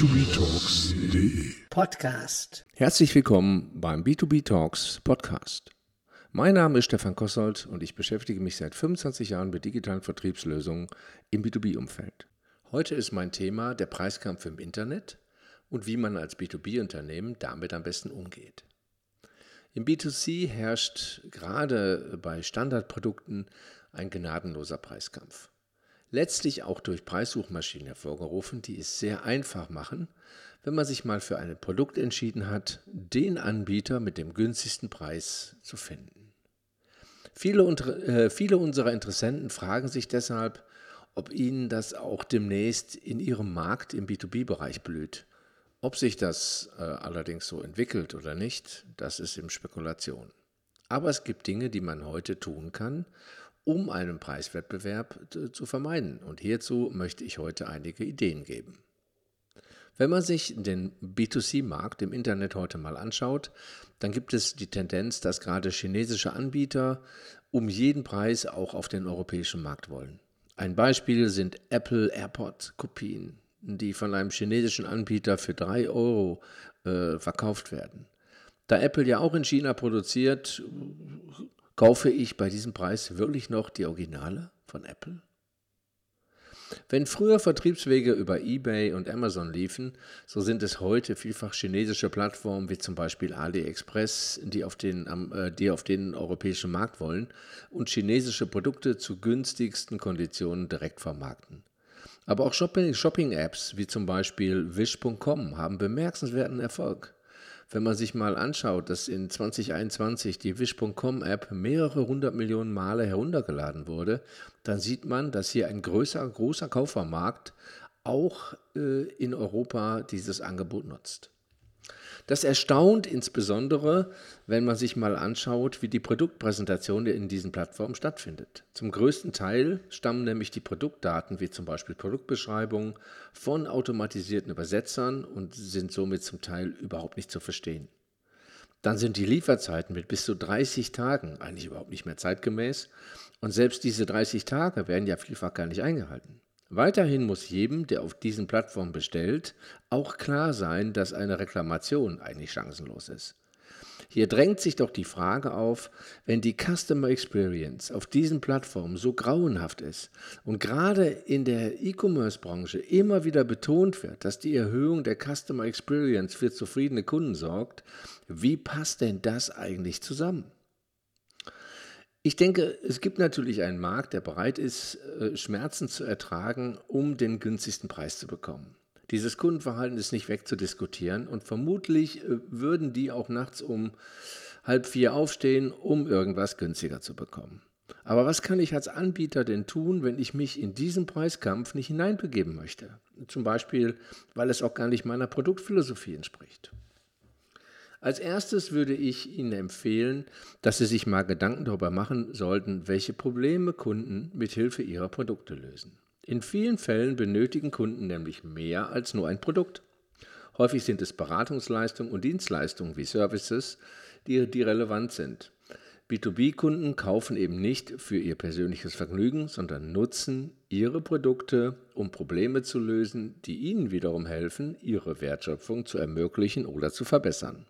b2b-talks.de Podcast. Herzlich willkommen beim B2B Talks Podcast. Mein Name ist Stefan Kossold und ich beschäftige mich seit 25 Jahren mit digitalen Vertriebslösungen im B2B-Umfeld. Heute ist mein Thema der Preiskampf im Internet und wie man als B2B-Unternehmen damit am besten umgeht. Im B2C herrscht gerade bei Standardprodukten ein gnadenloser Preiskampf letztlich auch durch Preissuchmaschinen hervorgerufen, die es sehr einfach machen, wenn man sich mal für ein Produkt entschieden hat, den Anbieter mit dem günstigsten Preis zu finden. Viele, äh, viele unserer Interessenten fragen sich deshalb, ob ihnen das auch demnächst in ihrem Markt im B2B-Bereich blüht. Ob sich das äh, allerdings so entwickelt oder nicht, das ist im Spekulation. Aber es gibt Dinge, die man heute tun kann, um einen Preiswettbewerb zu vermeiden. Und hierzu möchte ich heute einige Ideen geben. Wenn man sich den B2C-Markt im Internet heute mal anschaut, dann gibt es die Tendenz, dass gerade chinesische Anbieter um jeden Preis auch auf den europäischen Markt wollen. Ein Beispiel sind Apple AirPod-Kopien, die von einem chinesischen Anbieter für 3 Euro äh, verkauft werden. Da Apple ja auch in China produziert, Kaufe ich bei diesem Preis wirklich noch die Originale von Apple? Wenn früher Vertriebswege über eBay und Amazon liefen, so sind es heute vielfach chinesische Plattformen wie zum Beispiel AliExpress, die auf den, äh, die auf den europäischen Markt wollen und chinesische Produkte zu günstigsten Konditionen direkt vermarkten. Aber auch Shopping-Apps wie zum Beispiel Wish.com haben bemerkenswerten Erfolg. Wenn man sich mal anschaut, dass in 2021 die Wish.com-App mehrere hundert Millionen Male heruntergeladen wurde, dann sieht man, dass hier ein größer, großer Kaufermarkt auch äh, in Europa dieses Angebot nutzt. Das erstaunt insbesondere, wenn man sich mal anschaut, wie die Produktpräsentation in diesen Plattformen stattfindet. Zum größten Teil stammen nämlich die Produktdaten, wie zum Beispiel Produktbeschreibungen, von automatisierten Übersetzern und sind somit zum Teil überhaupt nicht zu verstehen. Dann sind die Lieferzeiten mit bis zu 30 Tagen eigentlich überhaupt nicht mehr zeitgemäß und selbst diese 30 Tage werden ja vielfach gar nicht eingehalten. Weiterhin muss jedem, der auf diesen Plattformen bestellt, auch klar sein, dass eine Reklamation eigentlich chancenlos ist. Hier drängt sich doch die Frage auf, wenn die Customer Experience auf diesen Plattformen so grauenhaft ist und gerade in der E-Commerce-Branche immer wieder betont wird, dass die Erhöhung der Customer Experience für zufriedene Kunden sorgt, wie passt denn das eigentlich zusammen? Ich denke, es gibt natürlich einen Markt, der bereit ist, äh, Schmerzen zu ertragen, um den günstigsten Preis zu bekommen. Dieses Kundenverhalten ist nicht wegzudiskutieren und vermutlich äh, würden die auch nachts um halb vier aufstehen, um irgendwas günstiger zu bekommen. Aber was kann ich als Anbieter denn tun, wenn ich mich in diesen Preiskampf nicht hineinbegeben möchte? Zum Beispiel, weil es auch gar nicht meiner Produktphilosophie entspricht. Als erstes würde ich Ihnen empfehlen, dass Sie sich mal Gedanken darüber machen sollten, welche Probleme Kunden mit Hilfe ihrer Produkte lösen. In vielen Fällen benötigen Kunden nämlich mehr als nur ein Produkt. Häufig sind es Beratungsleistungen und Dienstleistungen wie Services, die, die relevant sind. B2B-Kunden kaufen eben nicht für ihr persönliches Vergnügen, sondern nutzen ihre Produkte, um Probleme zu lösen, die ihnen wiederum helfen, ihre Wertschöpfung zu ermöglichen oder zu verbessern.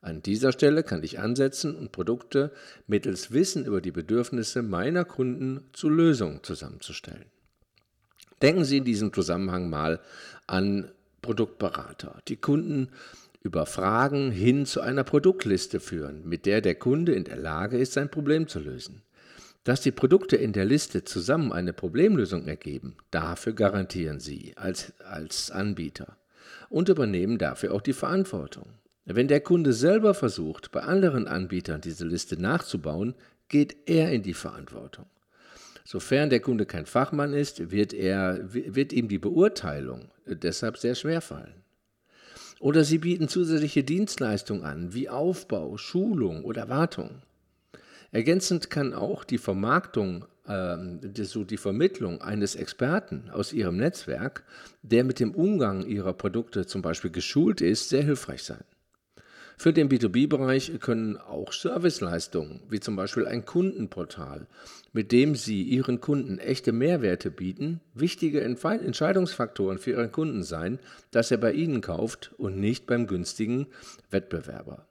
An dieser Stelle kann ich ansetzen und Produkte mittels Wissen über die Bedürfnisse meiner Kunden zu Lösungen zusammenzustellen. Denken Sie in diesem Zusammenhang mal an Produktberater, die Kunden über Fragen hin zu einer Produktliste führen, mit der der Kunde in der Lage ist, sein Problem zu lösen. Dass die Produkte in der Liste zusammen eine Problemlösung ergeben, dafür garantieren Sie als, als Anbieter und übernehmen dafür auch die Verantwortung. Wenn der Kunde selber versucht, bei anderen Anbietern diese Liste nachzubauen, geht er in die Verantwortung. Sofern der Kunde kein Fachmann ist, wird, er, wird ihm die Beurteilung deshalb sehr schwer fallen. Oder Sie bieten zusätzliche Dienstleistungen an, wie Aufbau, Schulung oder Wartung. Ergänzend kann auch die Vermarktung, äh, so die Vermittlung eines Experten aus Ihrem Netzwerk, der mit dem Umgang Ihrer Produkte zum Beispiel geschult ist, sehr hilfreich sein. Für den B2B-Bereich können auch Serviceleistungen, wie zum Beispiel ein Kundenportal, mit dem Sie Ihren Kunden echte Mehrwerte bieten, wichtige Entscheidungsfaktoren für Ihren Kunden sein, dass er bei Ihnen kauft und nicht beim günstigen Wettbewerber.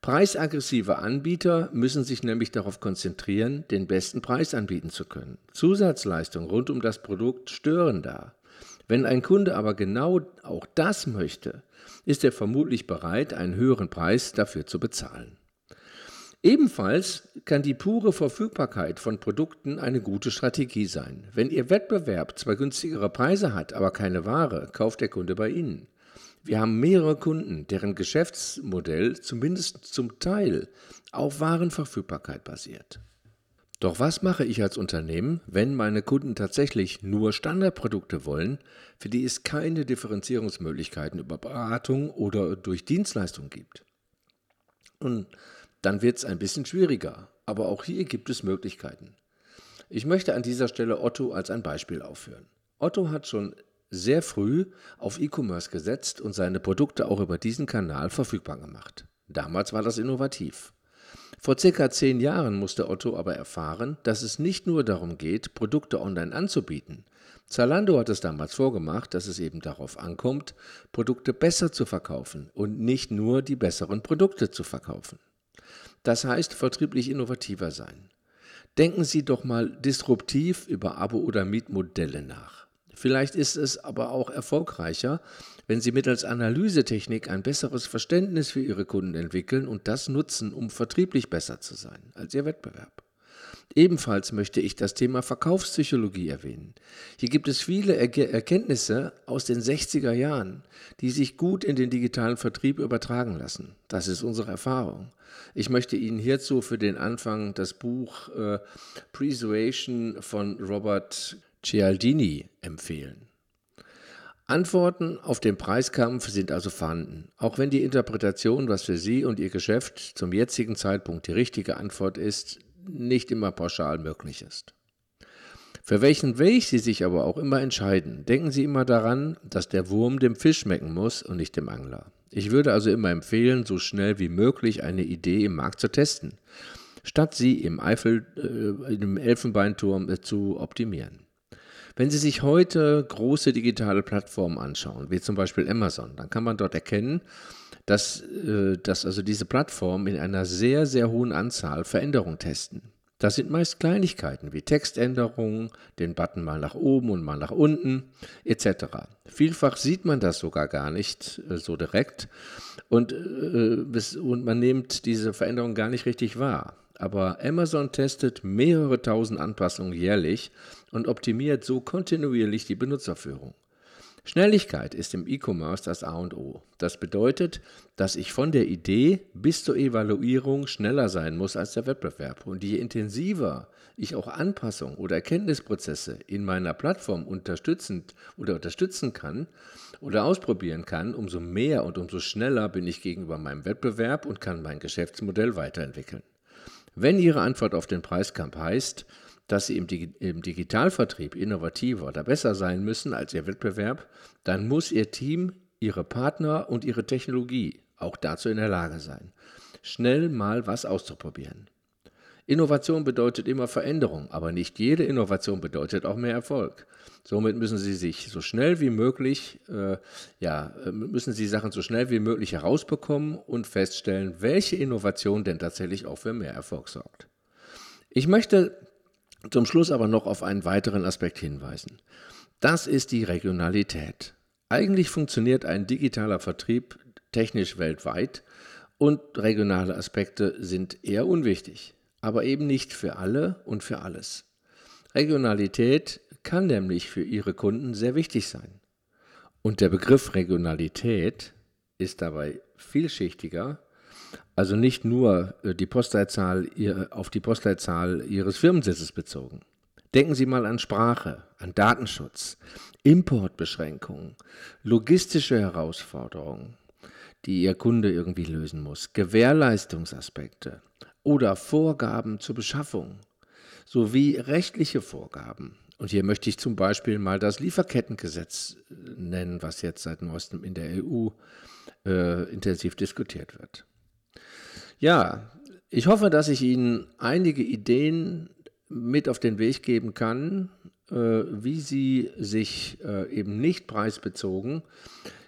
Preisaggressive Anbieter müssen sich nämlich darauf konzentrieren, den besten Preis anbieten zu können. Zusatzleistungen rund um das Produkt stören da. Wenn ein Kunde aber genau auch das möchte, ist er vermutlich bereit, einen höheren Preis dafür zu bezahlen. Ebenfalls kann die pure Verfügbarkeit von Produkten eine gute Strategie sein. Wenn Ihr Wettbewerb zwar günstigere Preise hat, aber keine Ware, kauft der Kunde bei Ihnen. Wir haben mehrere Kunden, deren Geschäftsmodell zumindest zum Teil auf Warenverfügbarkeit basiert. Doch was mache ich als Unternehmen, wenn meine Kunden tatsächlich nur Standardprodukte wollen, für die es keine Differenzierungsmöglichkeiten über Beratung oder durch Dienstleistung gibt? Und dann wird es ein bisschen schwieriger, aber auch hier gibt es Möglichkeiten. Ich möchte an dieser Stelle Otto als ein Beispiel aufführen. Otto hat schon sehr früh auf E-Commerce gesetzt und seine Produkte auch über diesen Kanal verfügbar gemacht. Damals war das innovativ. Vor circa zehn Jahren musste Otto aber erfahren, dass es nicht nur darum geht, Produkte online anzubieten. Zalando hat es damals vorgemacht, dass es eben darauf ankommt, Produkte besser zu verkaufen und nicht nur die besseren Produkte zu verkaufen. Das heißt, vertrieblich innovativer sein. Denken Sie doch mal disruptiv über Abo- oder Mietmodelle nach. Vielleicht ist es aber auch erfolgreicher, wenn Sie mittels Analysetechnik ein besseres Verständnis für Ihre Kunden entwickeln und das nutzen, um vertrieblich besser zu sein als Ihr Wettbewerb. Ebenfalls möchte ich das Thema Verkaufspsychologie erwähnen. Hier gibt es viele Erkenntnisse aus den 60er Jahren, die sich gut in den digitalen Vertrieb übertragen lassen. Das ist unsere Erfahrung. Ich möchte Ihnen hierzu für den Anfang das Buch äh, Persuasion von Robert Cialdini empfehlen. Antworten auf den Preiskampf sind also vorhanden, auch wenn die Interpretation, was für Sie und Ihr Geschäft zum jetzigen Zeitpunkt die richtige Antwort ist, nicht immer pauschal möglich ist. Für welchen Weg Sie sich aber auch immer entscheiden, denken Sie immer daran, dass der Wurm dem Fisch schmecken muss und nicht dem Angler. Ich würde also immer empfehlen, so schnell wie möglich eine Idee im Markt zu testen, statt sie im Eifel, äh, im Elfenbeinturm äh, zu optimieren. Wenn Sie sich heute große digitale Plattformen anschauen, wie zum Beispiel Amazon, dann kann man dort erkennen, dass, äh, dass also diese Plattformen in einer sehr, sehr hohen Anzahl Veränderungen testen. Das sind meist Kleinigkeiten wie Textänderungen, den Button mal nach oben und mal nach unten etc. Vielfach sieht man das sogar gar nicht äh, so direkt und, äh, und man nimmt diese Veränderungen gar nicht richtig wahr. Aber Amazon testet mehrere tausend Anpassungen jährlich und optimiert so kontinuierlich die Benutzerführung. Schnelligkeit ist im E-Commerce das A und O. Das bedeutet, dass ich von der Idee bis zur Evaluierung schneller sein muss als der Wettbewerb. Und je intensiver ich auch Anpassungen oder Erkenntnisprozesse in meiner Plattform unterstützend oder unterstützen kann oder ausprobieren kann, umso mehr und umso schneller bin ich gegenüber meinem Wettbewerb und kann mein Geschäftsmodell weiterentwickeln. Wenn Ihre Antwort auf den Preiskampf heißt, dass sie im, Digi im, Digitalvertrieb innovativer oder besser sein müssen als ihr Wettbewerb, dann muss ihr Team, ihre Partner und ihre Technologie auch dazu in der Lage sein, schnell mal was auszuprobieren. Innovation bedeutet immer Veränderung, aber nicht jede Innovation bedeutet auch mehr Erfolg. Somit müssen Sie sich so schnell wie möglich, äh, ja, müssen Sie Sachen so schnell wie möglich herausbekommen und feststellen, welche Innovation denn tatsächlich auch für mehr Erfolg sorgt. Ich möchte zum Schluss aber noch auf einen weiteren Aspekt hinweisen. Das ist die Regionalität. Eigentlich funktioniert ein digitaler Vertrieb technisch weltweit und regionale Aspekte sind eher unwichtig, aber eben nicht für alle und für alles. Regionalität kann nämlich für Ihre Kunden sehr wichtig sein. Und der Begriff Regionalität ist dabei vielschichtiger also nicht nur äh, die Postleitzahl auf die Postleitzahl Ihres Firmensitzes bezogen. Denken Sie mal an Sprache, an Datenschutz, Importbeschränkungen, logistische Herausforderungen, die Ihr Kunde irgendwie lösen muss, Gewährleistungsaspekte oder Vorgaben zur Beschaffung sowie rechtliche Vorgaben. Und hier möchte ich zum Beispiel mal das Lieferkettengesetz äh, nennen, was jetzt seit neuestem in der EU äh, intensiv diskutiert wird. Ja, ich hoffe, dass ich Ihnen einige Ideen mit auf den Weg geben kann, äh, wie Sie sich äh, eben nicht preisbezogen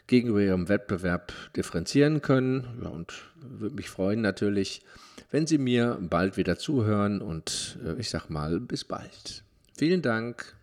gegenüber Ihrem Wettbewerb differenzieren können. Ja, und würde mich freuen natürlich, wenn Sie mir bald wieder zuhören und äh, ich sage mal bis bald. Vielen Dank.